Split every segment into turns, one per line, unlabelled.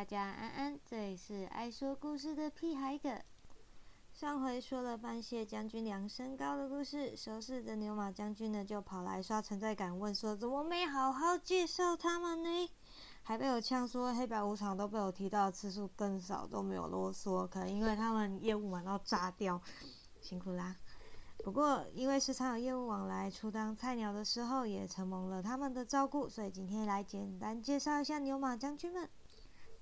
大家安安，这里是爱说故事的屁孩哥。上回说了半谢将军量身高的故事，熟识的牛马将军呢就跑来刷存在感，问说怎么没好好介绍他们呢？还被我呛说黑白无常都被我提到次数更少，都没有啰嗦，可能因为他们业务忙到炸掉，辛苦啦。不过因为时常有业务往来，初当菜鸟的时候也承蒙了他们的照顾，所以今天来简单介绍一下牛马将军们。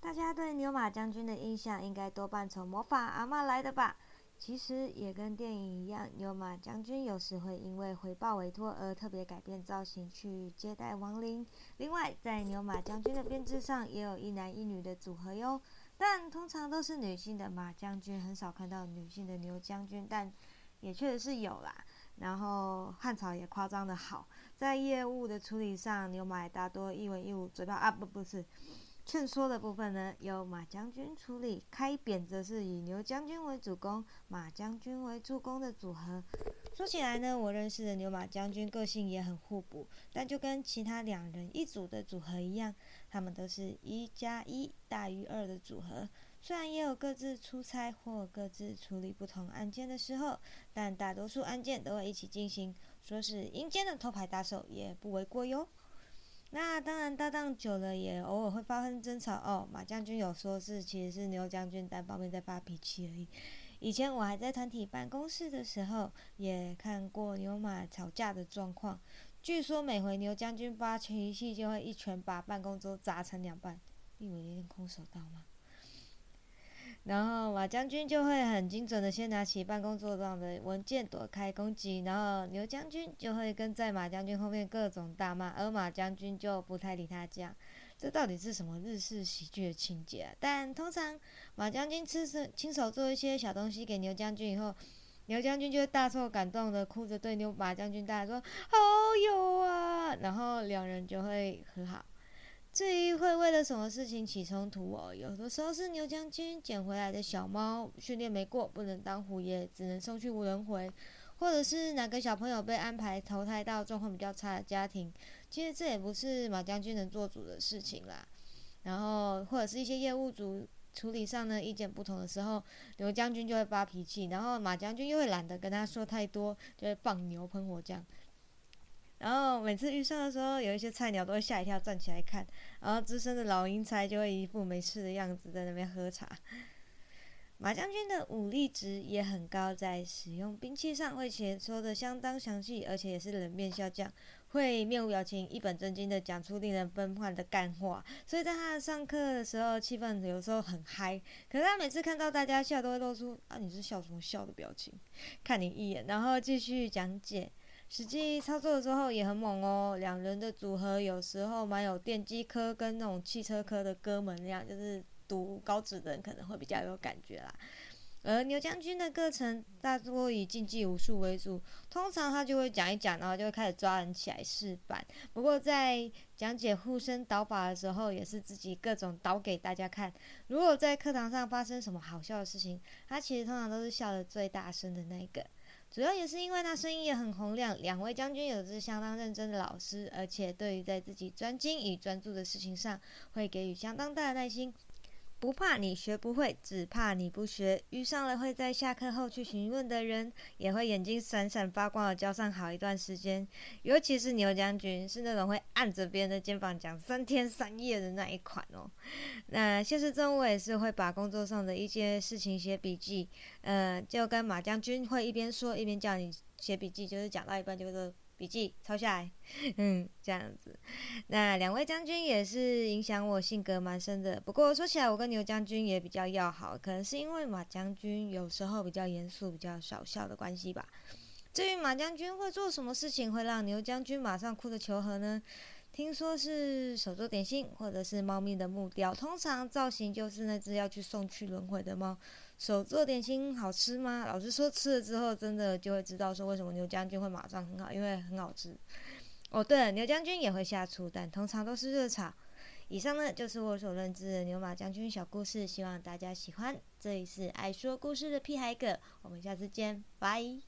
大家对牛马将军的印象应该多半从魔法阿妈来的吧？其实也跟电影一样，牛马将军有时会因为回报委托而特别改变造型去接待亡灵。另外，在牛马将军的编制上也有一男一女的组合哟，但通常都是女性的马将军，很少看到女性的牛将军，但也确实是有啦。然后汉朝也夸张的好，在业务的处理上，牛马大多一文一武，嘴巴啊不不是。劝说的部分呢，由马将军处理；开扁则是以牛将军为主攻，马将军为助攻的组合。说起来呢，我认识的牛马将军个性也很互补，但就跟其他两人一组的组合一样，他们都是一加一大于二的组合。虽然也有各自出差或各自处理不同案件的时候，但大多数案件都会一起进行。说是阴间的偷牌打手也不为过哟。那当然，搭档久了也偶尔会发生争吵哦。马将军有说是其实是牛将军单方面在发脾气而已。以前我还在团体办公室的时候，也看过牛马吵架的状况。据说每回牛将军发脾气，就会一拳把办公桌砸成两半。你以为练空手道吗？然后马将军就会很精准的先拿起办公桌上的文件躲开攻击，然后牛将军就会跟在马将军后面各种大骂，而马将军就不太理他。这样，这到底是什么日式喜剧的情节啊？但通常马将军亲手亲手做一些小东西给牛将军以后，牛将军就会大受感动的哭着对牛马将军大说：“好有啊！”然后两人就会和好。至于会为了什么事情起冲突哦，有的时候是牛将军捡回来的小猫训练没过，不能当虎爷，只能送去无人回；或者是哪个小朋友被安排投胎到状况比较差的家庭，其实这也不是马将军能做主的事情啦。然后或者是一些业务组处理上呢意见不同的时候，牛将军就会发脾气，然后马将军又会懒得跟他说太多，就会放牛喷火这样。然后每次遇上的时候，有一些菜鸟都会吓一跳，站起来看。然后资深的老鹰才就会一副没事的样子在那边喝茶。马将军的武力值也很高，在使用兵器上会解说的相当详细，而且也是冷面笑将，会面无表情、一本正经的讲出令人崩坏的干话。所以在他上课的时候，气氛有时候很嗨。可是他每次看到大家笑，都会露出“啊，你是笑什么笑”的表情，看你一眼，然后继续讲解。实际操作的时候也很猛哦，两人的组合有时候蛮有电机科跟那种汽车科的哥们那样，就是读高职的人可能会比较有感觉啦。而牛将军的课程大多以竞技武术为主，通常他就会讲一讲，然后就会开始抓人起来示范。不过在讲解护身导法的时候，也是自己各种导给大家看。如果在课堂上发生什么好笑的事情，他其实通常都是笑得最大声的那个。主要也是因为他声音也很洪亮，两位将军也是相当认真的老师，而且对于在自己专精与专注的事情上，会给予相当大的耐心。不怕你学不会，只怕你不学。遇上了会在下课后去询问的人，也会眼睛闪闪发光的教上好一段时间。尤其是牛将军，是那种会按着别人的肩膀讲三天三夜的那一款哦。那现实中我也是会把工作上的一些事情写笔记，呃，就跟马将军会一边说一边叫你写笔记，就是讲到一半就是。笔记抄下来，嗯，这样子。那两位将军也是影响我性格蛮深的。不过说起来，我跟牛将军也比较要好，可能是因为马将军有时候比较严肃、比较少笑的关系吧。至于马将军会做什么事情会让牛将军马上哭着求和呢？听说是手做点心，或者是猫咪的木雕。通常造型就是那只要去送去轮回的猫。手做点心好吃吗？老师说，吃了之后真的就会知道说为什么牛将军会马上很好，因为很好吃。哦，对了，牛将军也会下厨，但通常都是热炒。以上呢就是我所认知的牛马将军小故事，希望大家喜欢。这里是爱说故事的屁孩哥，我们下次见，拜。